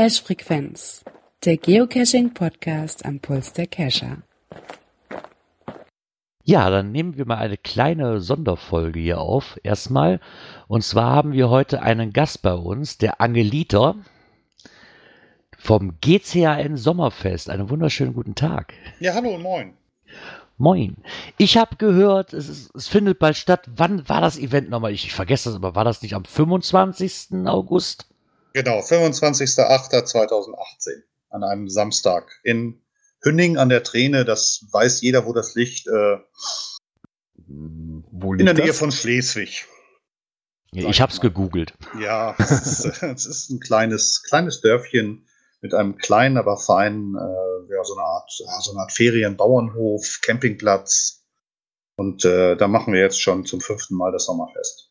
Cache Frequenz, der Geocaching Podcast am Puls der Cacher. Ja, dann nehmen wir mal eine kleine Sonderfolge hier auf. Erstmal. Und zwar haben wir heute einen Gast bei uns, der Angeliter vom GCAN Sommerfest. Einen wunderschönen guten Tag. Ja, hallo und moin. Moin. Ich habe gehört, es, ist, es, findet bald statt. Wann war das Event nochmal? Ich, ich vergesse das, aber war das nicht am 25. August? Genau, 25.08.2018 an einem Samstag in Hünning an der Träne. Das weiß jeder, wo das liegt. Äh, wo liegt in der Nähe das? von Schleswig. Ja, ich habe es gegoogelt. Ja, es ist, es ist, ein kleines, kleines Dörfchen mit einem kleinen, aber feinen, äh, ja, so eine Art, ja, so eine Art Ferienbauernhof, Campingplatz. Und äh, da machen wir jetzt schon zum fünften Mal das Sommerfest.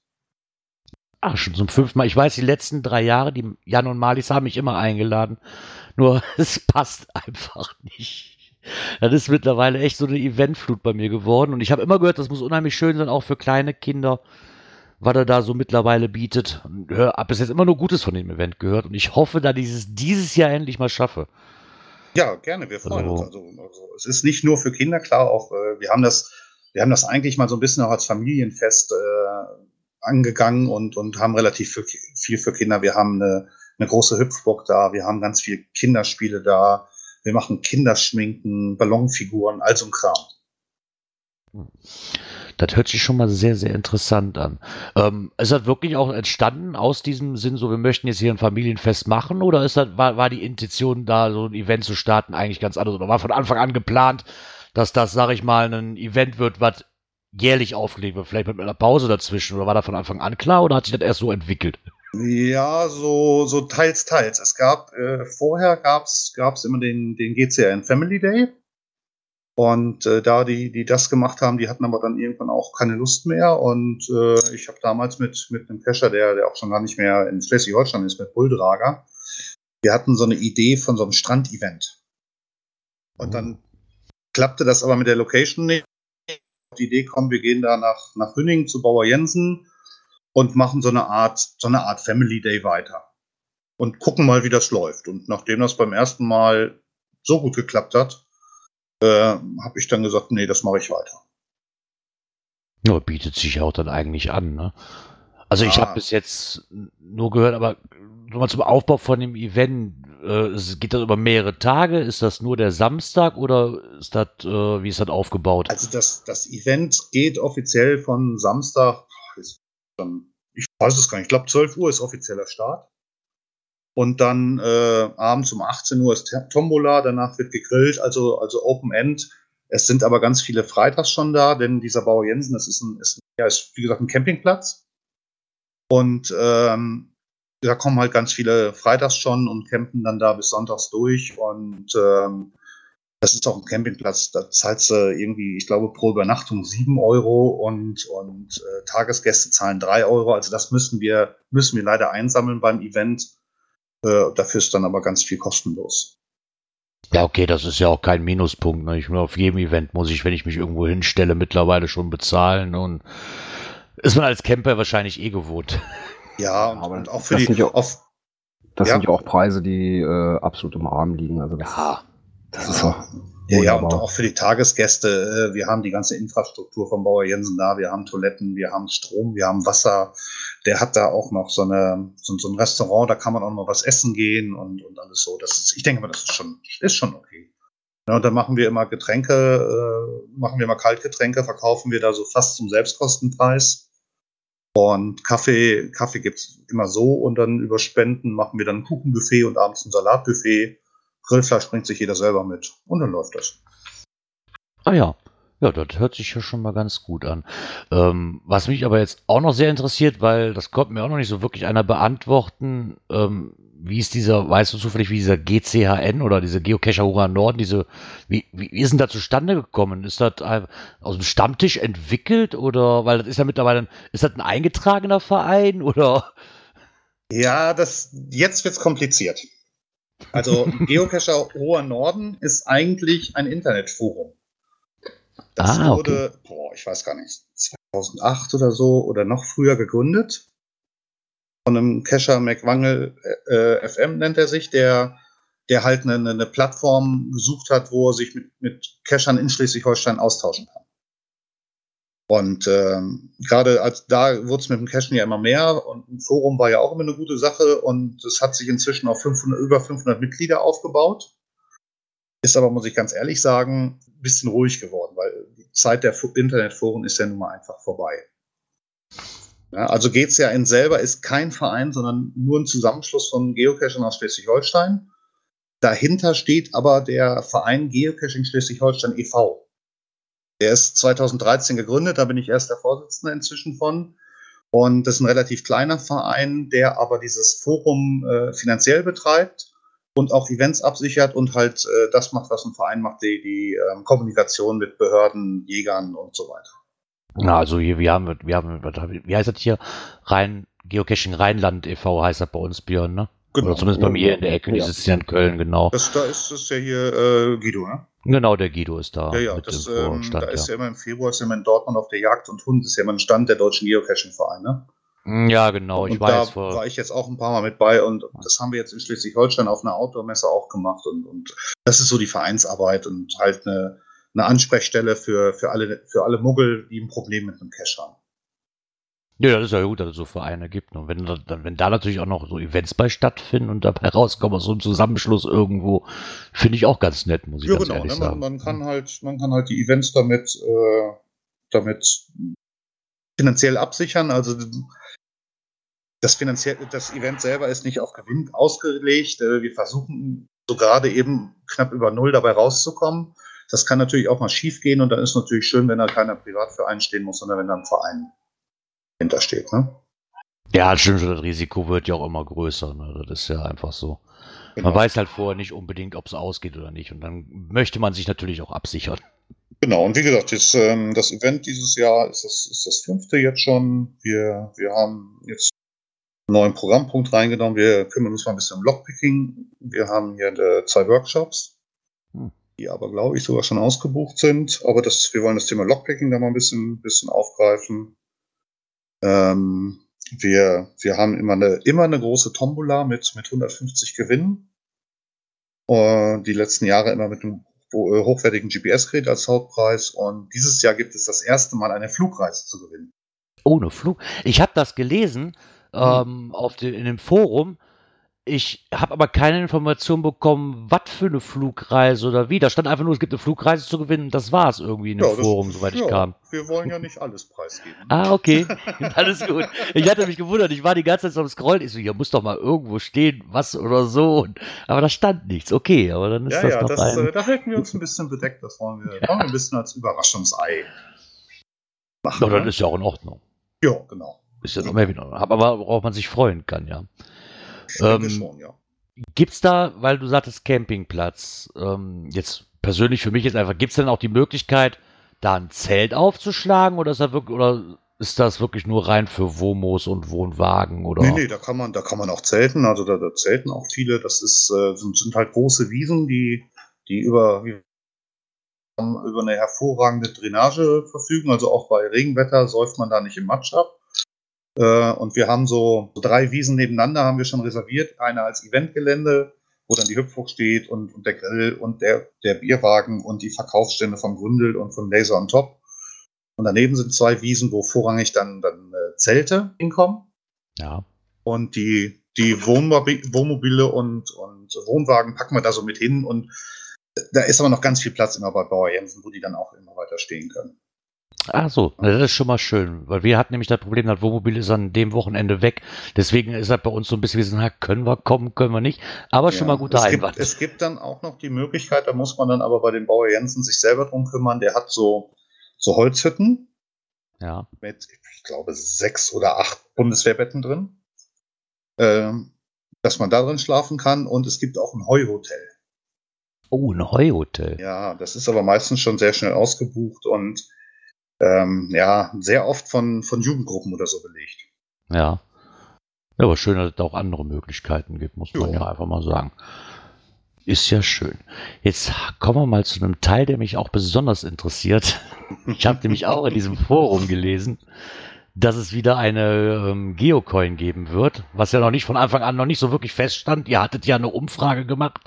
Ach, schon zum fünften Mal. Ich weiß, die letzten drei Jahre, die Jan und Malis haben mich immer eingeladen. Nur es passt einfach nicht. Das ist mittlerweile echt so eine Eventflut bei mir geworden. Und ich habe immer gehört, das muss unheimlich schön sein, auch für kleine Kinder, was er da so mittlerweile bietet. Und hör, bis jetzt immer nur Gutes von dem Event gehört. Und ich hoffe, dass ich es dieses Jahr endlich mal schaffe. Ja, gerne. Wir freuen also. uns. Also, also, es ist nicht nur für Kinder, klar, auch äh, wir haben das, wir haben das eigentlich mal so ein bisschen auch als Familienfest äh, angegangen und, und haben relativ viel, viel für Kinder. Wir haben eine, eine große Hüpfburg da, wir haben ganz viel Kinderspiele da, wir machen Kinderschminken, Ballonfiguren, all so ein Kram. Das hört sich schon mal sehr, sehr interessant an. Ähm, ist das wirklich auch entstanden aus diesem Sinn, so wir möchten jetzt hier ein Familienfest machen oder ist das, war, war die Intention da, so ein Event zu starten, eigentlich ganz anders oder war von Anfang an geplant, dass das, sage ich mal, ein Event wird, was jährlich aufgelegt wird, vielleicht mit einer Pause dazwischen oder war da von Anfang an klar oder hat sich das erst so entwickelt? Ja, so, so teils, teils. Es gab, äh, vorher gab es immer den, den GCN Family Day. Und äh, da die, die das gemacht haben, die hatten aber dann irgendwann auch keine Lust mehr. Und äh, ich habe damals mit, mit einem Cacher, der, der auch schon gar nicht mehr in Schleswig-Holstein ist, mit Bulldrager, wir hatten so eine Idee von so einem Strandevent. Und dann klappte das aber mit der Location nicht die Idee kommen, wir gehen da nach, nach Hünning zu Bauer Jensen und machen so eine Art, so eine Art Family Day weiter. Und gucken mal, wie das läuft. Und nachdem das beim ersten Mal so gut geklappt hat, äh, habe ich dann gesagt, nee, das mache ich weiter. Ja, bietet sich auch dann eigentlich an, ne? Also ich habe bis jetzt nur gehört, aber nochmal zum Aufbau von dem Event, äh, geht das über mehrere Tage? Ist das nur der Samstag oder ist das, äh, wie ist das aufgebaut? Also das, das Event geht offiziell von Samstag, ich weiß es gar nicht, ich glaube 12 Uhr ist offizieller Start. Und dann äh, abends um 18 Uhr ist Tombola, danach wird gegrillt, also, also Open End. Es sind aber ganz viele Freitags schon da, denn dieser Bauer Jensen, das ist, ein, ist, ja, ist wie gesagt ein Campingplatz. Und ähm, da kommen halt ganz viele freitags schon und campen dann da bis sonntags durch. Und ähm, das ist auch ein Campingplatz. Da zahlst du irgendwie, ich glaube, pro Übernachtung 7 Euro und, und äh, Tagesgäste zahlen 3 Euro. Also das müssen wir, müssen wir leider einsammeln beim Event. Äh, dafür ist dann aber ganz viel kostenlos. Ja, okay, das ist ja auch kein Minuspunkt. Ne? Ich, auf jedem Event muss ich, wenn ich mich irgendwo hinstelle, mittlerweile schon bezahlen und ist man als Camper wahrscheinlich eh gewohnt. Ja, und, und auch für das die. Sind ja, auf, das ja. sind ja auch Preise, die äh, absolut im Rahmen liegen. Also das, ja, das ist so. Ja, ja, und auch für die Tagesgäste. Äh, wir haben die ganze Infrastruktur vom Bauer Jensen da. Wir haben Toiletten, wir haben Strom, wir haben Wasser. Der hat da auch noch so, eine, so, so ein Restaurant, da kann man auch noch was essen gehen und, und alles so. Das ist, ich denke mal, das ist schon, ist schon okay. Ja, und dann machen wir immer Getränke, äh, machen wir immer Kaltgetränke, verkaufen wir da so fast zum Selbstkostenpreis. Und Kaffee, Kaffee gibt es immer so und dann über Spenden machen wir dann ein Kuchenbuffet und abends ein Salatbuffet. Grillfleisch bringt sich jeder selber mit und dann läuft das. Ah ja. Ja, das hört sich ja schon mal ganz gut an. Ähm, was mich aber jetzt auch noch sehr interessiert, weil das konnte mir auch noch nicht so wirklich einer beantworten, ähm, wie ist dieser, weißt du zufällig, wie dieser GCHN oder diese Geocacher Hurra Norden, diese, wie, wie ist denn da zustande gekommen? Ist das aus dem Stammtisch entwickelt oder, weil das ist ja mittlerweile, ist das ein eingetragener Verein oder? Ja, das, jetzt wird's kompliziert. Also Geocacher Hoher Norden ist eigentlich ein Internetforum. Das ah, wurde, okay. boah, ich weiß gar nicht, 2008 oder so oder noch früher gegründet. Von einem Cacher McWangel äh, FM nennt er sich, der, der halt eine, eine Plattform gesucht hat, wo er sich mit, mit Cachern in Schleswig-Holstein austauschen kann. Und ähm, gerade als da wurde es mit dem Cachen ja immer mehr und ein Forum war ja auch immer eine gute Sache und es hat sich inzwischen auf 500, über 500 Mitglieder aufgebaut. Ist aber, muss ich ganz ehrlich sagen, ein bisschen ruhig geworden, weil die Zeit der Internetforen ist ja nun mal einfach vorbei. Ja, also GCAN selber ist kein Verein, sondern nur ein Zusammenschluss von Geocachern aus Schleswig-Holstein. Dahinter steht aber der Verein Geocaching Schleswig-Holstein e.V. Der ist 2013 gegründet, da bin ich erst der Vorsitzende inzwischen von. Und das ist ein relativ kleiner Verein, der aber dieses Forum äh, finanziell betreibt und auch Events absichert und halt äh, das macht, was ein Verein macht, die, die äh, Kommunikation mit Behörden, Jägern und so weiter. Na, also hier, wir haben, wir haben, wie heißt das hier? Rhein, Geocaching Rheinland e.V. heißt das bei uns, Björn, ne? Genau. Oder zumindest bei mir in der Ecke, ja. die sitzt ja in Köln, genau. Das, da ist das ja hier äh, Guido, ne? Genau, der Guido ist da. Ja, ja, das, ähm, Stand, da ist ja. ja immer im Februar, ist ja immer in Dortmund auf der Jagd und Hund, ist ja immer ein Stand der deutschen Geocaching-Vereine. Ne? Hm, ja, genau, ich und weiß. Da vor... war ich jetzt auch ein paar Mal mit bei und das haben wir jetzt in Schleswig-Holstein auf einer Outdoor-Messe auch gemacht und, und das ist so die Vereinsarbeit und halt eine, eine Ansprechstelle für, für, alle, für alle Muggel, die ein Problem mit einem Cache haben. Ja, das ist ja gut, dass es so Vereine gibt. Und wenn, dann, wenn da natürlich auch noch so Events bei stattfinden und dabei rauskommen, so ein Zusammenschluss irgendwo, finde ich auch ganz nett, muss ich ja, ganz genau, ehrlich ne? sagen. Man, man, kann halt, man kann halt die Events damit, äh, damit finanziell absichern. Also das, finanziell, das Event selber ist nicht auf Gewinn ausgelegt. Äh, wir versuchen so gerade eben knapp über Null dabei rauszukommen. Das kann natürlich auch mal schief gehen und dann ist natürlich schön, wenn da keiner privat für einstehen muss, sondern wenn da ein Verein hintersteht. Ne? Ja, stimmt schon, das Risiko wird ja auch immer größer. Ne? Das ist ja einfach so. Genau. Man weiß halt vorher nicht unbedingt, ob es ausgeht oder nicht. Und dann möchte man sich natürlich auch absichern. Genau, und wie gesagt, das, ähm, das Event dieses Jahr ist das, ist das fünfte jetzt schon. Wir, wir haben jetzt einen neuen Programmpunkt reingenommen. Wir kümmern uns mal ein bisschen um Lockpicking. Wir haben hier äh, zwei Workshops. Die aber, glaube ich, sogar schon ausgebucht sind. Aber das, wir wollen das Thema Lockpicking da mal ein bisschen, bisschen aufgreifen. Ähm, wir, wir haben immer eine, immer eine große Tombola mit, mit 150 Gewinnen. Uh, die letzten Jahre immer mit einem äh, hochwertigen GPS-Gerät als Hauptpreis. Und dieses Jahr gibt es das erste Mal eine Flugreise zu gewinnen. Ohne Flug? Ich habe das gelesen mhm. ähm, auf den, in dem Forum ich habe aber keine Information bekommen, was für eine Flugreise oder wie. Da stand einfach nur, es gibt eine Flugreise zu gewinnen. Das war es irgendwie in dem ja, das, Forum, soweit ja, ich kam. Wir wollen ja nicht alles preisgeben. ah, okay. alles gut. Ich hatte mich gewundert. Ich war die ganze Zeit so am Scrollen. Ich so, hier muss doch mal irgendwo stehen, was oder so. Aber da stand nichts. Okay, aber dann ist ja, das ja, noch das, ein... Äh, da halten wir uns ein bisschen bedeckt. Das wollen wir, wollen wir ein bisschen als Überraschungsei machen. Ja, das ne? ist ja auch in Ordnung. Ja, genau. Ist ja noch mehr wieder. Aber worauf man sich freuen kann, ja. Ähm, schon, ja. Gibt es da, weil du sagtest Campingplatz, ähm, jetzt persönlich für mich jetzt einfach, gibt es denn auch die Möglichkeit, da ein Zelt aufzuschlagen oder ist, das wirklich, oder ist das wirklich nur rein für Wohnmoos und Wohnwagen? Oder? Nee, nee, da kann man, da kann man auch zelten, also da, da zelten auch viele. Das ist, äh, sind, sind, halt große Wiesen, die, die über, über eine hervorragende Drainage verfügen. Also auch bei Regenwetter säuft man da nicht im Matsch ab. Äh, und wir haben so drei Wiesen nebeneinander, haben wir schon reserviert. Eine als Eventgelände, wo dann die Hüpfburg steht und, und der Grill und der, der Bierwagen und die Verkaufsstände vom Gründel und von Laser on Top. Und daneben sind zwei Wiesen, wo vorrangig dann, dann äh, Zelte hinkommen. Ja. Und die, die Wohnmobile und, und Wohnwagen packen wir da so mit hin. Und da ist aber noch ganz viel Platz immer bei Bauer Jensen, wo die dann auch immer weiter stehen können. Ach so, das ist schon mal schön, weil wir hatten nämlich das Problem, das Wohnmobil ist an dem Wochenende weg. Deswegen ist das bei uns so ein bisschen, wie so, können wir kommen, können wir nicht. Aber schon ja, mal guter es Einwand. Gibt, es gibt dann auch noch die Möglichkeit, da muss man dann aber bei dem Bauer Jensen sich selber drum kümmern. Der hat so, so Holzhütten. Ja. Mit, ich glaube, sechs oder acht Bundeswehrbetten drin. Ähm, dass man da drin schlafen kann. Und es gibt auch ein Heuhotel. Oh, ein Heuhotel. Ja, das ist aber meistens schon sehr schnell ausgebucht und ähm, ja, sehr oft von, von Jugendgruppen oder so belegt. Ja. Ja, aber schön, dass es auch andere Möglichkeiten gibt, muss man jo. ja einfach mal sagen. Ist ja schön. Jetzt kommen wir mal zu einem Teil, der mich auch besonders interessiert. Ich habe nämlich auch in diesem Forum gelesen. dass es wieder eine ähm, Geocoin geben wird, was ja noch nicht von Anfang an noch nicht so wirklich feststand. Ihr hattet ja eine Umfrage gemacht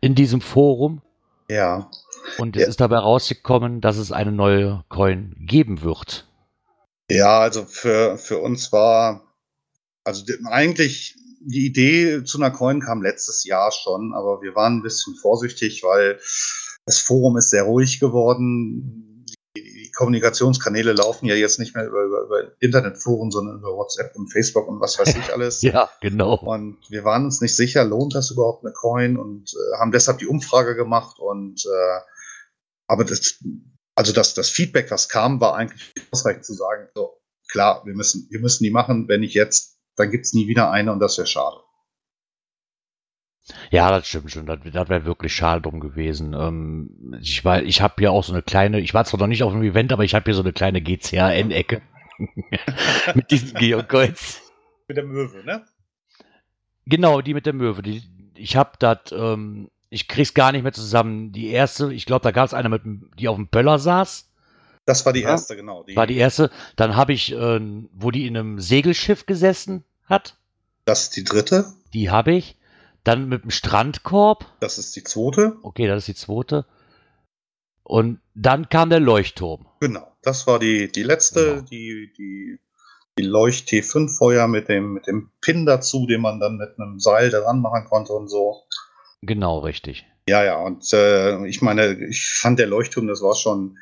in diesem Forum. Ja. Und es Ja. ist dabei rausgekommen, dass es eine neue Coin geben wird. Ja, also für, für uns war, also eigentlich die Idee zu einer Coin kam letztes Jahr schon, aber wir waren ein bisschen vorsichtig, weil das Forum ist sehr ruhig geworden. Die, die Kommunikationskanäle laufen ja jetzt nicht mehr über, über, über Internetforen, sondern über WhatsApp und Facebook und was weiß ich alles. Ja, genau. Und wir waren uns nicht sicher, lohnt das überhaupt eine Coin und äh, haben deshalb die Umfrage gemacht und äh, aber das, also das, das Feedback, was kam, war eigentlich ausreichend zu sagen, so, klar, wir müssen, wir müssen die machen, wenn nicht jetzt, dann gibt's nie wieder eine und das wäre schade. Ja, das stimmt schon. Das, das wäre wirklich schade drum gewesen. Ähm, ich war, ich habe ja auch so eine kleine, ich war zwar noch nicht auf dem Event, aber ich habe hier so eine kleine GCAN-Ecke mit diesen Geocoins. Mit der Möwe, ne? Genau, die mit der Möwe. Die, ich habe das, ähm, ich krieg's gar nicht mehr zusammen. Die erste, ich glaube, da gab es eine, mit, die auf dem Böller saß. Das war die Ja. erste, genau. Die, War die erste. Dann habe ich, äh, wo die in einem Segelschiff gesessen hat. das ist die dritte, Die habe ich. Dann mit dem Strandkorb. das ist die zweite, Okay, das ist die zweite. Und dann kam der Leuchtturm. genau. Das war die, die letzte, Genau. die, die, die Leucht T5-Feuer mit dem, mit dem Pin dazu, den man dann mit einem Seil daran machen konnte und so. Genau, richtig. Ja, ja, und äh, ich meine, ich fand der Leuchtturm, das war schon,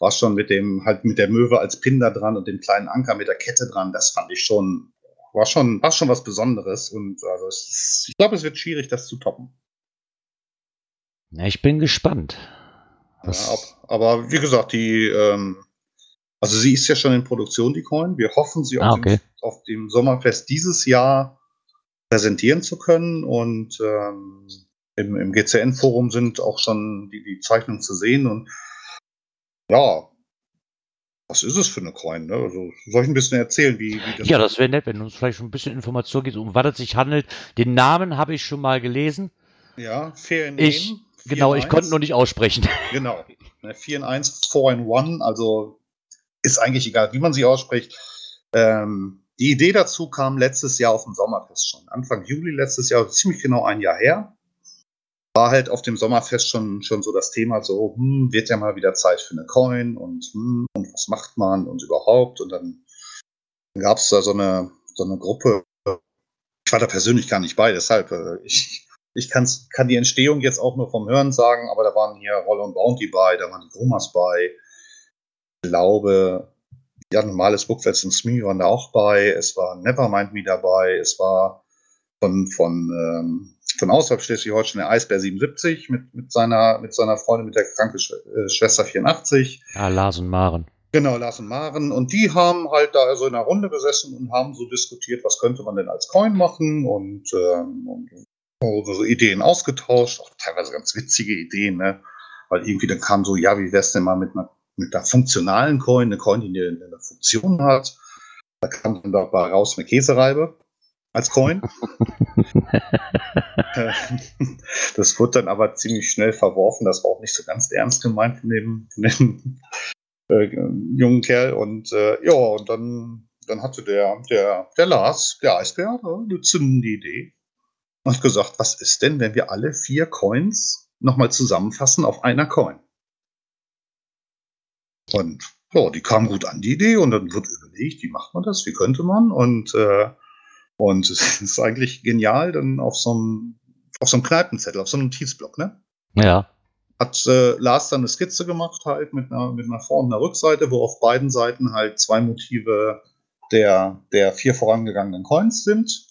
war schon mit dem, halt mit der Möwe als Pin da dran und dem kleinen Anker mit der Kette dran, das fand ich schon, war schon, war schon was Besonderes. Und also ist, ich glaube, es wird schwierig, das zu toppen. Na, ich bin gespannt. Ja, ab, aber wie gesagt, die, ähm, also sie ist ja schon in Produktion, die Coin. Wir hoffen, sie Ah, auf, okay. dem, auf dem Sommerfest dieses Jahr präsentieren zu können. Und ähm, im, im GCN-Forum sind auch schon die, die Zeichnungen zu sehen. Und ja, was ist es für eine Coin? Ne? Also, soll ich ein bisschen erzählen, wie, wie das Ja, das wäre nett, wenn du uns vielleicht schon ein bisschen Information gibst, um was es sich handelt. Den Namen habe ich schon mal gelesen. Ja, fair in Ich- Name, Genau, 4 ich konnte 1. nur nicht aussprechen. Genau. Ne, 4 in 1, 4 in 1, also ist eigentlich egal, wie man sie ausspricht. Ähm, die Idee dazu kam letztes Jahr auf dem Sommerfest schon. Anfang Juli letztes Jahr, ziemlich genau ein Jahr her. War halt auf dem Sommerfest schon, schon so das Thema, so, hm, wird ja mal wieder Zeit für eine Coin und, hm, und was macht man und überhaupt. Und dann gab es da so eine, so eine Gruppe. Ich war da persönlich gar nicht bei, deshalb, äh, ich, ich kann's, kann die Entstehung jetzt auch nur vom Hören sagen, aber da waren hier Roll und Bounty bei, da waren die Grumas bei. Ich glaube, ja, normales Bookwets und Smee waren da auch bei. Es war Nevermind Me dabei. Es war von, von, ähm, von außerhalb Schleswig-Holstein der Eisbär 77 mit, mit, seiner, mit seiner Freundin, mit der kranken Sch äh, Schwester 84. Ah, Lars und Maren. Genau, Lars und Maren. Und die haben halt da so in einer Runde gesessen und haben so diskutiert, was könnte man denn als Coin machen und, ähm, und so Ideen ausgetauscht, auch teilweise ganz witzige Ideen, ne? Weil irgendwie dann kam so, ja, wie wär's denn mal mit einer, mit einer funktionalen Coin, eine Coin, die eine, eine Funktion hat. Da kam dann dabei raus eine Käsereibe als Coin. Äh, das wurde dann aber ziemlich schnell verworfen. Das war auch nicht so ganz ernst gemeint von dem, von dem äh, jungen Kerl. Und äh, ja, und dann, dann hatte der, der, der Lars, der Eisbär, äh, eine zündende Idee. Und hat gesagt, was ist denn, wenn wir alle vier Coins nochmal zusammenfassen auf einer Coin? Und ja, die kam gut an, die Idee, und dann wird überlegt, wie macht man das, wie könnte man? Und, äh, und es ist eigentlich genial, dann auf so einem, auf so einem Kneipenzettel, auf so einem Notizblock, ne? Ja. hat äh, Lars dann eine Skizze gemacht, halt mit einer, mit einer Vor- und einer Rückseite, wo auf beiden Seiten halt zwei Motive der, der vier vorangegangenen Coins sind.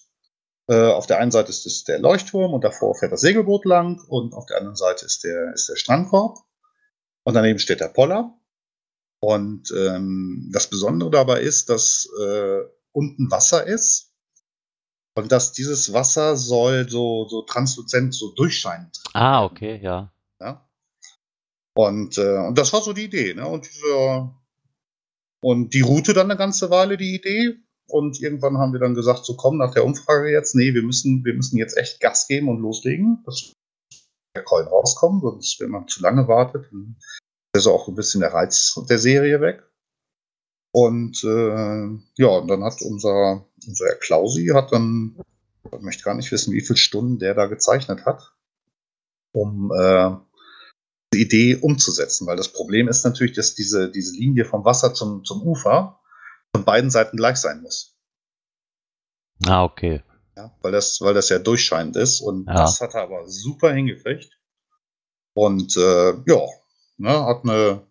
Äh, auf der einen Seite ist es der Leuchtturm und davor fährt das Segelboot lang und auf der anderen Seite ist der, ist der Strandkorb. Und daneben steht der Poller. Und ähm, das Besondere dabei ist, dass äh, unten Wasser ist und dass dieses Wasser soll so, so transluzent, so durchscheinend Ah, okay, ja. ja. Und, äh, und das war so die Idee, ne? Und, diese, und die Route dann eine ganze Weile, die Idee. Und irgendwann haben wir dann gesagt, so komm, nach der Umfrage jetzt, nee, wir müssen, wir müssen jetzt echt Gas geben und loslegen, dass der Coin rauskommt, sonst, wenn man zu lange wartet, dann ist auch ein bisschen der Reiz der Serie weg. Und äh, ja, und dann hat unser, unser Herr Klausi hat dann, ich möchte gar nicht wissen, wie viele Stunden der da gezeichnet hat, um äh, die Idee umzusetzen. Weil das Problem ist natürlich, dass diese, diese Linie vom Wasser zum, zum Ufer von beiden Seiten gleich sein muss. Ah, okay. Ja, weil, das, weil das ja durchscheinend ist. Und Ja. das hat er aber super hingekriegt. Und äh, ja, ne, hat eine,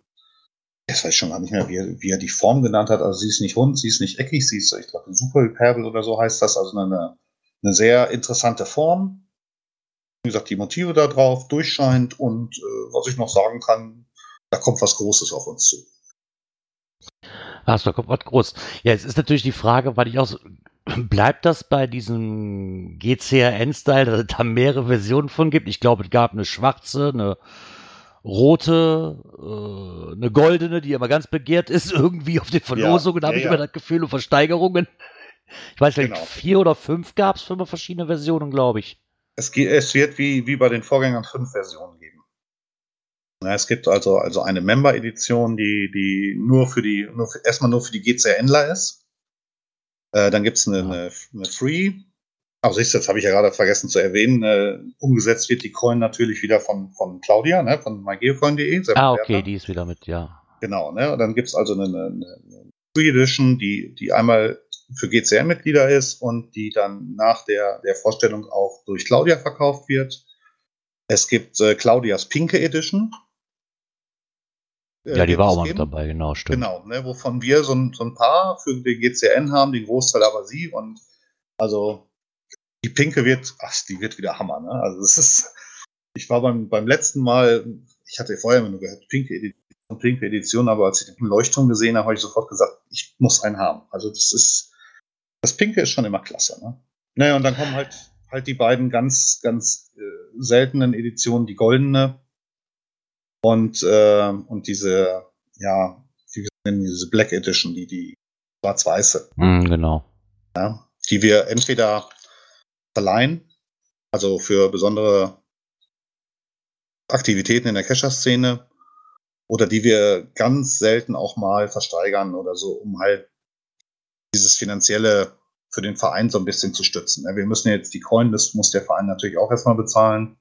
jetzt weiß ich schon gar nicht mehr, wie er, wie er die Form genannt hat. Also sie ist nicht rund, sie ist nicht eckig, sie ist, ich glaube, Superhyperbel oder so heißt das. Also eine, eine sehr interessante Form. Wie gesagt, die Motive da drauf, durchscheinend und äh, was ich noch sagen kann, da kommt was Großes auf uns zu. Ach, da kommt was groß. Ja, jetzt ist natürlich die Frage, weil ich auch so, bleibt das bei diesem GCRN-Style, dass es da mehrere Versionen von gibt? Ich glaube, es gab eine schwarze, eine rote, äh, eine goldene, die aber ganz begehrt ist, irgendwie auf den Verlosungen, da habe ja, ich ja. immer das Gefühl, und Versteigerungen. Ich weiß nicht, Genau. vier oder fünf gab es für verschiedene Versionen, glaube ich. Es, es wird wie, wie bei den Vorgängern fünf Versionen geben. Ja, es gibt also, also eine Member-Edition, die, die nur für die, nur für, erstmal nur für die GCNler ist. Äh, dann gibt es eine, Ja. eine, eine Free. Also du, jetzt habe ich ja gerade vergessen zu erwähnen, äh, umgesetzt wird die Coin natürlich wieder von, von Claudia, ne, von mygeocoin.de. Ah, okay, die ist wieder mit, ja. Genau, ne? Und dann gibt es also eine, eine, eine Free Edition, die, die einmal für GCN-Mitglieder ist und die dann nach der, der Vorstellung auch durch Claudia verkauft wird. Es gibt äh, Claudias Pinke Edition. Äh, Ja, die war auch mal mit dabei, genau, stimmt. Genau, ne, wovon wir so ein, so ein paar für den GCN haben, den Großteil aber sie. Und also die Pinke wird, ach, die wird wieder Hammer, ne? Also es ist, ich war beim, beim letzten Mal, ich hatte vorher immer nur gehört, Pinke Edition, Pinke Edition, aber als ich den Leuchtturm gesehen habe, habe ich sofort gesagt, ich muss einen haben. Also das ist, das Pinke ist schon immer klasse, ne? Naja, und dann kommen halt, halt die beiden ganz, ganz äh, seltenen Editionen, die goldene und, äh, und diese, ja, wie wir nennen diese Black Edition, die, die schwarz-weiße, Mm, genau. die wir entweder verleihen, also für besondere Aktivitäten in der Kescher-Szene, oder die wir ganz selten auch mal versteigern oder so, um halt dieses finanzielle für den Verein so ein bisschen zu stützen. ne? Wir müssen jetzt die Coin, das muss der Verein natürlich auch erstmal bezahlen.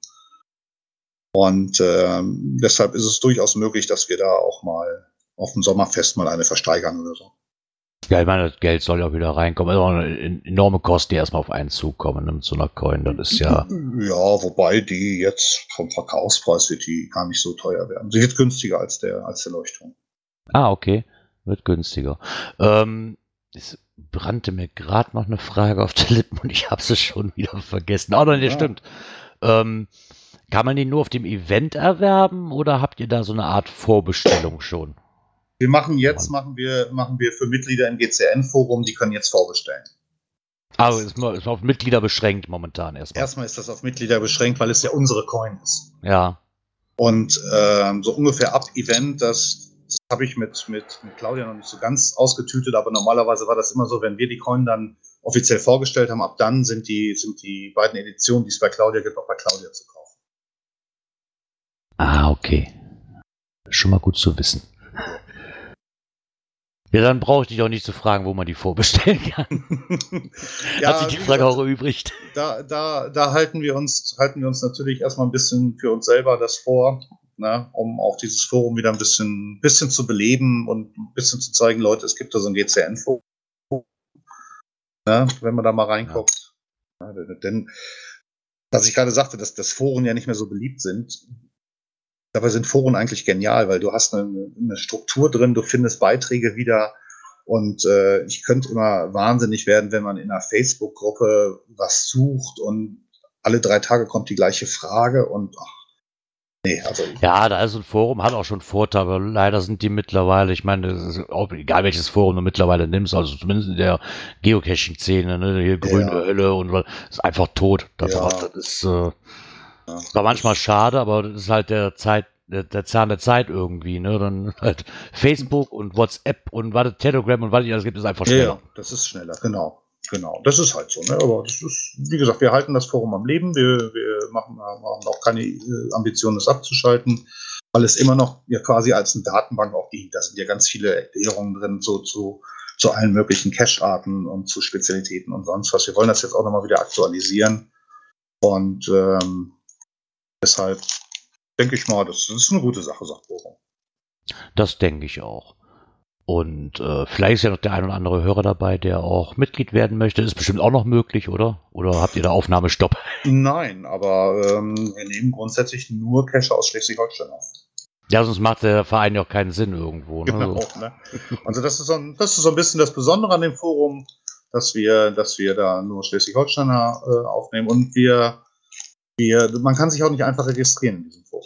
Und ähm, deshalb ist es durchaus möglich, dass wir da auch mal auf dem Sommerfest mal eine versteigern oder so. Ja, ich meine, das Geld soll ja auch wieder reinkommen. Also eine enorme Kosten, die erstmal auf einen zukommen ne, mit so einer Coin. Das ist ja. Ja, wobei die jetzt vom Verkaufspreis wird die gar nicht so teuer werden. Sie wird günstiger als der, als der Leuchtturm. Ah, okay. Wird günstiger. Ähm, es brannte mir gerade noch eine Frage auf der Lippen und ich habe sie schon wieder vergessen. Oh, nein, Ja. das stimmt. Ähm, kann man den nur auf dem Event erwerben oder habt ihr da so eine Art Vorbestellung schon? Wir machen jetzt, machen wir, machen wir für Mitglieder im GCN-Forum, die können jetzt vorbestellen. Also ist ist auf Mitglieder beschränkt momentan erstmal. Erstmal ist das auf Mitglieder beschränkt, weil es ja unsere Coin ist. Ja. Und ähm, so ungefähr ab Event, das, das habe ich mit, mit, mit Claudia noch nicht so ganz ausgetütet, aber normalerweise war das immer so, wenn wir die Coin dann offiziell vorgestellt haben, ab dann sind die, sind die beiden Editionen, die es bei Claudia gibt, auch bei Claudia zu kaufen. Ah, okay. Schon mal gut zu wissen. Ja, dann brauche ich dich auch nicht zu fragen, wo man die vorbestellen kann. Hat sich die Frage gesagt, auch erübrigt. da, da, da halten wir uns, halten wir uns natürlich erstmal ein bisschen für uns selber das vor, ne, um auch dieses Forum wieder ein bisschen, bisschen zu beleben und ein bisschen zu zeigen, Leute, es gibt da so ein GCN-Forum, ne, wenn man da mal reinguckt. Ja. denn, was ich gerade sagte, dass, dass Foren ja nicht mehr so beliebt sind, dabei sind Foren eigentlich genial, weil du hast eine, eine Struktur drin, du findest Beiträge wieder, und äh, ich könnte immer wahnsinnig werden, wenn man in einer Facebook-Gruppe was sucht und alle drei Tage kommt die gleiche Frage und ach, nee, also Ja, da ist ein Forum, hat auch schon Vorteile, aber leider sind die mittlerweile, ich meine, auch, egal welches Forum du mittlerweile nimmst, also zumindest in der Geocaching-Szene, ne, hier grüne Ja. Hölle und ist einfach tot. Das, Ja. das ist äh, war manchmal schade, aber das ist halt der Zeit, der, der Zahn der Zeit irgendwie, ne? Dann halt Facebook und WhatsApp und was Telegram und was es alles gibt, ist einfach schneller. ja, das ist schneller, genau. Genau, das ist halt so, ne? Aber das ist, wie gesagt, wir halten das Forum am Leben. Wir, wir machen, haben auch keine äh, Ambition, es abzuschalten. weil es immer noch ja quasi als eine Datenbank auch dient. Da sind ja ganz viele Erklärungen drin so zu, zu allen möglichen Cache-Arten und zu Spezialitäten und sonst was. Wir wollen das jetzt auch nochmal wieder aktualisieren. Und ähm, deshalb denke ich mal, das, ist eine gute Sache, sagt Bochum. Das denke ich auch. Und äh, vielleicht ist ja noch der ein oder andere Hörer dabei, der auch Mitglied werden möchte. Ist bestimmt auch noch möglich, oder? Oder habt ihr da Aufnahmestopp? Nein, aber ähm, wir nehmen grundsätzlich nur Cache aus Schleswig-Holstein auf. Ja, sonst macht der Verein ja auch keinen Sinn irgendwo. Ne? Genau, ne? Also das ist, so ein, das ist so ein bisschen das Besondere an dem Forum, dass wir, dass wir da nur Schleswig-Holsteiner äh, aufnehmen und wir, wir, man kann sich auch nicht einfach registrieren in diesem Forum.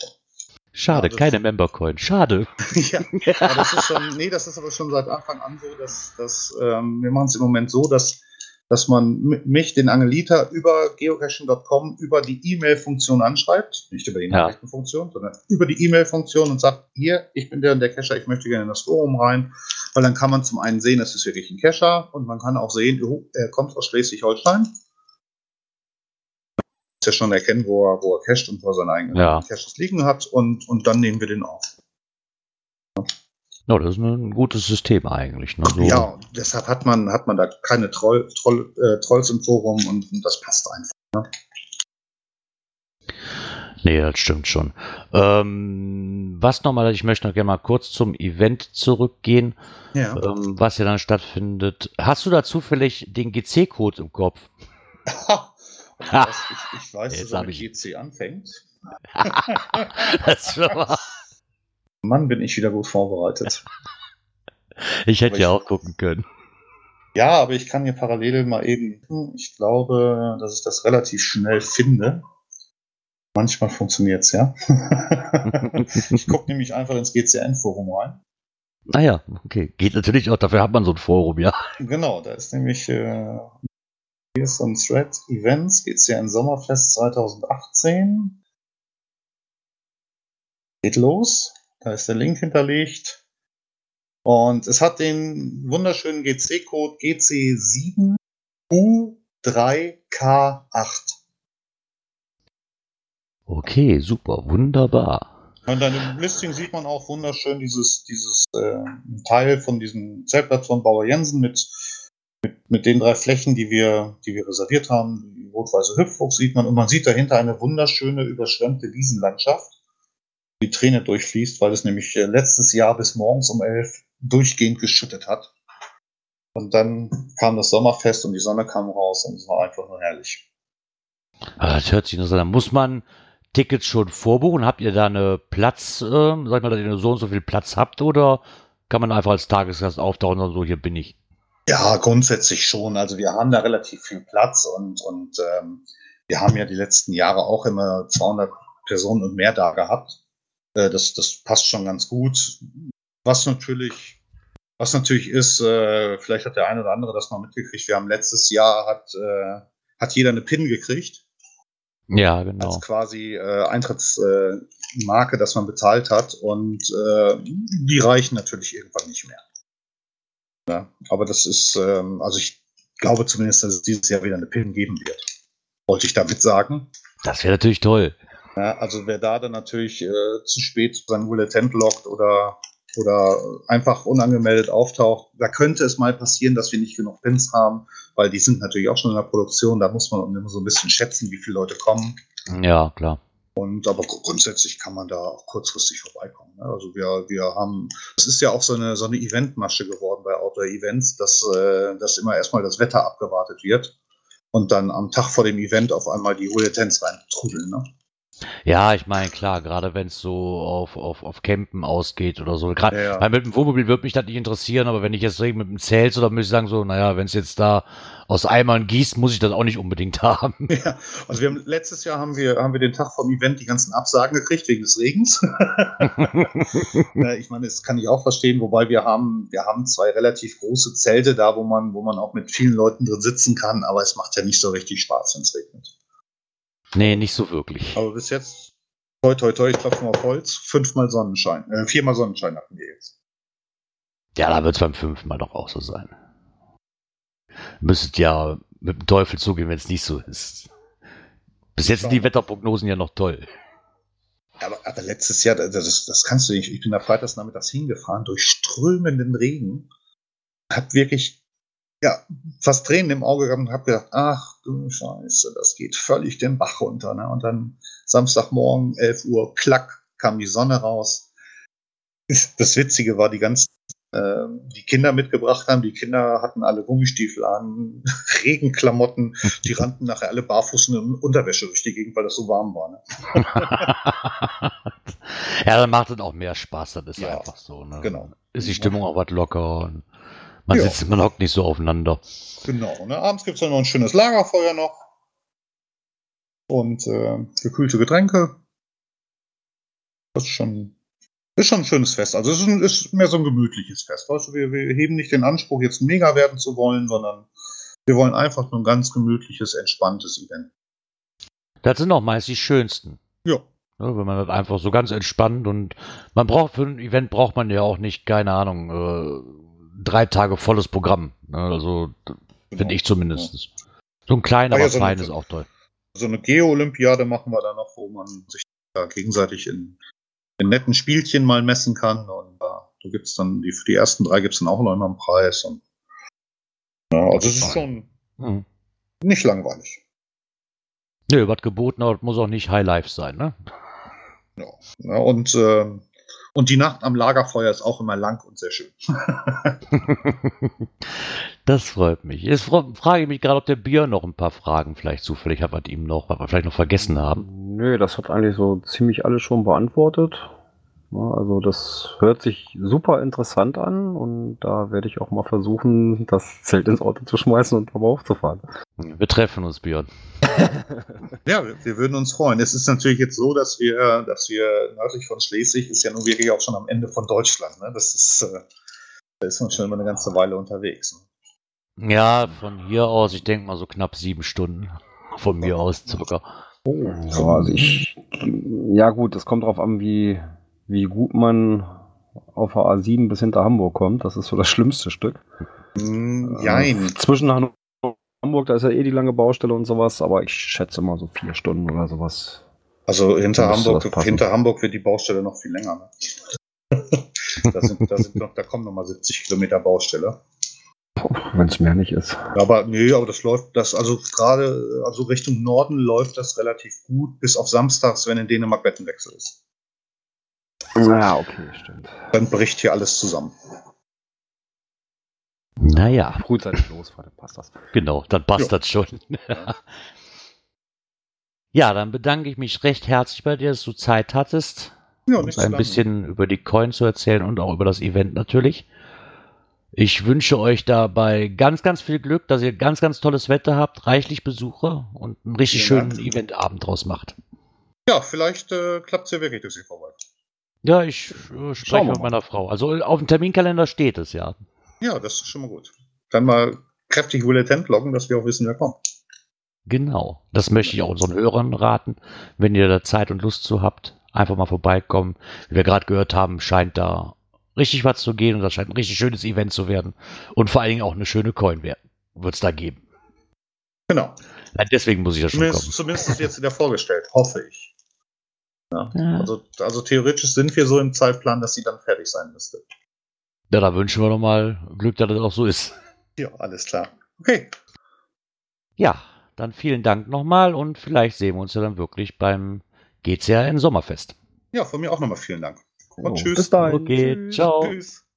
Schade, Ja, das- keine Membercoin. Schade. ja, aber das ist schon, nee, das ist aber schon seit Anfang an so, dass, dass ähm, wir machen es im Moment so, dass, dass man mich, den Angelita, über geocaching.com über die E-Mail-Funktion anschreibt, nicht über die Ja. Nachrichtenfunktion, sondern über die E-Mail-Funktion und sagt, hier, ich bin der und der Cacher, ich möchte gerne in das Forum rein, weil dann kann man zum einen sehen, es ist wirklich ein Cacher und man kann auch sehen, oh, er kommt aus Schleswig-Holstein. Muss ja schon erkennen, wo er, wo er cached und wo er seine eigenen Ja. Caches liegen hat und, und dann nehmen wir den auf. Ja, das ist ein gutes System eigentlich. Ne? So, Ja, deshalb hat man, hat man da keine Troll, Troll, äh, Trolls im Forum und, und das passt einfach. Nee, das stimmt schon. Ähm, was nochmal, ich möchte noch gerne mal kurz zum Event zurückgehen, Ja. ähm, was ja dann stattfindet. Hast du da zufällig den GC-Code im Kopf? das, ich, ich weiß, Jetzt dass er mit ich- GC anfängt. das ist schon mal- Mann, bin ich wieder gut vorbereitet. ich hätte Aber ja ich- auch gucken können. Ja, aber ich kann hier parallel mal eben, ich glaube, dass ich das relativ schnell finde. Manchmal funktioniert's ja. ich gucke nämlich einfach ins GCN-Forum rein. Naja, okay. Geht natürlich auch, dafür hat man so ein Forum, ja. Genau, da ist nämlich äh, hier ein Thread Events, GCN Sommerfest 2018. Geht los. Da ist der Link hinterlegt. Und es hat den wunderschönen GC-Code GC7U3K8. Okay, super, wunderbar. Und dann im Listing sieht man auch wunderschön dieses, dieses äh, Teil von diesem Zeltplatz von Bauer Jensen mit, mit, mit den drei Flächen, die wir, die wir reserviert haben. Die rot-weiße Hüpfburg sieht man und man sieht dahinter eine wunderschöne überschwemmte Wiesenlandschaft, die Träne durchfließt, weil es nämlich äh, letztes Jahr bis morgens um elf durchgehend geschüttet hat. Und dann kam das Sommerfest und die Sonne kam raus und es war einfach nur herrlich. Ah, Das hört sich nur so an. Muss man Tickets schon vorbuchen? Habt ihr da eine Platz, ähm, sag mal, dass ihr so und so viel Platz habt oder kann man einfach als Tagesgast auftauchen und so, hier bin ich? Ja, grundsätzlich schon. Also wir haben da relativ viel Platz und, und ähm, wir haben ja die letzten Jahre auch immer 200 Personen und mehr da gehabt. Äh, das, das passt schon ganz gut. Was natürlich, was natürlich ist, äh, vielleicht hat der eine oder andere das mal mitgekriegt. Wir haben letztes Jahr hat, äh, hat jeder eine PIN gekriegt Ja, genau. als quasi äh, Eintrittsmarke, äh, dass man bezahlt hat. Und äh, die reichen natürlich irgendwann nicht mehr. Ja, aber das ist, ähm, also ich glaube zumindest, dass es dieses Jahr wieder eine PIN geben wird. Wollte ich damit sagen. Das wäre natürlich toll. Ja, also wer da dann natürlich äh, zu spät sein Bulletin lockt oder, oder einfach unangemeldet auftaucht, da könnte es mal passieren, dass wir nicht genug Pins haben, weil die sind natürlich auch schon in der Produktion. Da muss man immer so ein bisschen schätzen, wie viele Leute kommen. Ja, klar. Und aber gru- grundsätzlich kann man da auch kurzfristig vorbeikommen. Ne? Also wir, wir haben, es ist ja auch so eine, so eine Eventmasche geworden bei Outdoor-Events, dass, äh, dass immer erstmal das Wetter abgewartet wird und dann am Tag vor dem Event auf einmal die Bulletins reintrudeln. Ne? Ja, ich meine, klar, gerade wenn es so auf, auf, auf Campen ausgeht oder so. Gerade Ja, ja. mit dem Wohnmobil würde mich das nicht interessieren, aber wenn ich jetzt mit dem Zelt oder muss ich sagen, so, naja, wenn es jetzt da aus Eimern gießt, muss ich das auch nicht unbedingt haben. Ja, also wir haben letztes Jahr haben wir, haben wir den Tag vom Event die ganzen Absagen gekriegt wegen des Regens. Ich meine, das kann ich auch verstehen, wobei wir haben, wir haben zwei relativ große Zelte da, wo man, wo man auch mit vielen Leuten drin sitzen kann, aber es macht ja nicht so richtig Spaß, wenn es regnet. Nee, nicht so wirklich. Aber bis jetzt, toi toi toi, ich klopfe mal auf Holz, fünfmal Sonnenschein, äh, viermal Sonnenschein hatten wir jetzt. Ja, da wird es beim fünften Mal doch auch so sein. Müsstet ja mit dem Teufel zugehen, wenn es nicht so ist. Bis jetzt sind die Wetterprognosen ja noch toll. Aber, aber letztes Jahr, das, das kannst du nicht. Ich bin da freitags nachmittags hingefahren durch strömenden Regen. Hab wirklich, ja, fast Tränen im Auge gehabt und hab gedacht, ach du Scheiße, das geht völlig den Bach runter. Ne? Und dann Samstagmorgen, 11 Uhr, klack, kam die Sonne raus. Das Witzige war, die ganzen ähm, die Kinder mitgebracht haben. Die Kinder hatten alle Gummistiefel an, Regenklamotten. Die rannten nachher alle barfuß in Unterwäsche durch die Gegend, weil das so warm war. Ne? ja, dann macht es auch mehr Spaß. Das ist ja, einfach so. Ne? Genau. Ist die Stimmung auch was locker und man ja. sitzt, man hockt nicht so aufeinander. Genau. Ne? Abends gibt es dann noch ein schönes Lagerfeuer noch und äh, gekühlte Getränke. Das ist schon ist schon ein schönes Fest. Also es ist, ein, ist mehr so ein gemütliches Fest. Weißt du, wir, wir heben nicht den Anspruch, jetzt mega werden zu wollen, sondern wir wollen einfach nur ein ganz gemütliches, entspanntes Event. Das sind auch meist die schönsten. Ja. ja. wenn man das einfach so ganz entspannt und man braucht für ein Event braucht man ja auch nicht, keine Ahnung, äh, drei Tage volles Programm. Ne? Also genau. finde ich zumindest. So ein kleiner, aber ja, so fein ist auch toll. So eine Geo-Olympiade machen wir da noch, wo man sich da gegenseitig in in netten Spielchen mal messen kann. Und äh, da gibt es dann, die, für die ersten drei gibt es dann auch noch immer einen Preis. Und, ja, also es ist schon mhm. nicht langweilig. Nö, was geboten wird, muss auch nicht High Life sein, ne? Ja, ja und, äh, und die Nacht am Lagerfeuer ist auch immer lang und sehr schön. das freut mich. Jetzt frage ich mich gerade, ob der Bier noch ein paar Fragen vielleicht zufällig hat, was ihm noch, was wir vielleicht noch vergessen haben. Nö, das hat eigentlich so ziemlich alles schon beantwortet. Also das hört sich super interessant an und da werde ich auch mal versuchen, das Zelt ins Auto zu schmeißen und aber aufzufahren. Wir treffen uns, Björn. ja, wir, würden uns freuen. Es ist natürlich jetzt so, dass wir, dass wir nördlich von Schleswig ist ja nun wirklich auch schon am Ende von Deutschland. Ne? Das ist, äh, da ist man schon immer eine ganze Weile unterwegs. Ne? Ja, von hier aus, ich denke mal so knapp sieben Stunden. Von mir aus circa. Oh, ja, also ich, ja gut, es kommt darauf an, wie, wie gut man auf der A7 bis hinter Hamburg kommt. Das ist so das schlimmste Stück. Mm, jein. Äh, zwischen Hamburg, da ist ja eh die lange Baustelle und sowas, aber ich schätze mal so vier Stunden oder sowas. Also hinter Hamburg, hinter Hamburg wird die Baustelle noch viel länger. Ne? da, sind, da, sind noch, da kommen nochmal 70 Kilometer Baustelle. Wenn es mehr nicht ist. Aber nee, aber das läuft, das, also gerade, also Richtung Norden läuft das relativ gut, bis auf samstags, wenn in Dänemark Bettenwechsel ist. Ja, okay, stimmt. Dann bricht hier alles zusammen. Naja. Frühzeitig losfahren, dann passt das. Genau, dann passt jo. das schon. ja, dann bedanke ich mich recht herzlich bei dir, dass du Zeit hattest. Ja, nicht ein bisschen über die Coin zu erzählen und auch über das Event natürlich. Ich wünsche euch dabei ganz, ganz viel Glück, dass ihr ganz, ganz tolles Wetter habt, reichlich Besucher und einen richtig Vielen schönen Eventabend draus macht. Ja, vielleicht äh, klappt es ja wirklich, dass ihr vorbei. Ja, ich äh, spreche mit meiner Frau. Also auf dem Terminkalender steht es ja. Ja, das ist schon mal gut. Dann mal kräftig Bulletin loggen, dass wir auch wissen, wer kommt. Genau. Das möchte ich auch unseren Hörern raten. Wenn ihr da Zeit und Lust zu habt, einfach mal vorbeikommen. Wie wir gerade gehört haben, scheint da richtig was zu gehen und das scheint ein richtig schönes Event zu werden. Und vor allen Dingen auch eine schöne Coin wird es da geben. Genau. Ja, deswegen muss ich das schon zumindest, kommen. Zumindest jetzt wieder vorgestellt, hoffe ich. Ja. Ja. Also, also theoretisch sind wir so im Zeitplan, dass sie dann fertig sein müsste. Ja, da wünschen wir doch mal Glück, dass das auch so ist. Ja, alles klar. Okay. Ja, dann vielen Dank nochmal und vielleicht sehen wir uns ja dann wirklich beim GCRN Sommerfest. Ja, von mir auch nochmal vielen Dank. Und oh, tschüss. Bis dahin. Okay, tschüss. ciao. Tschüss.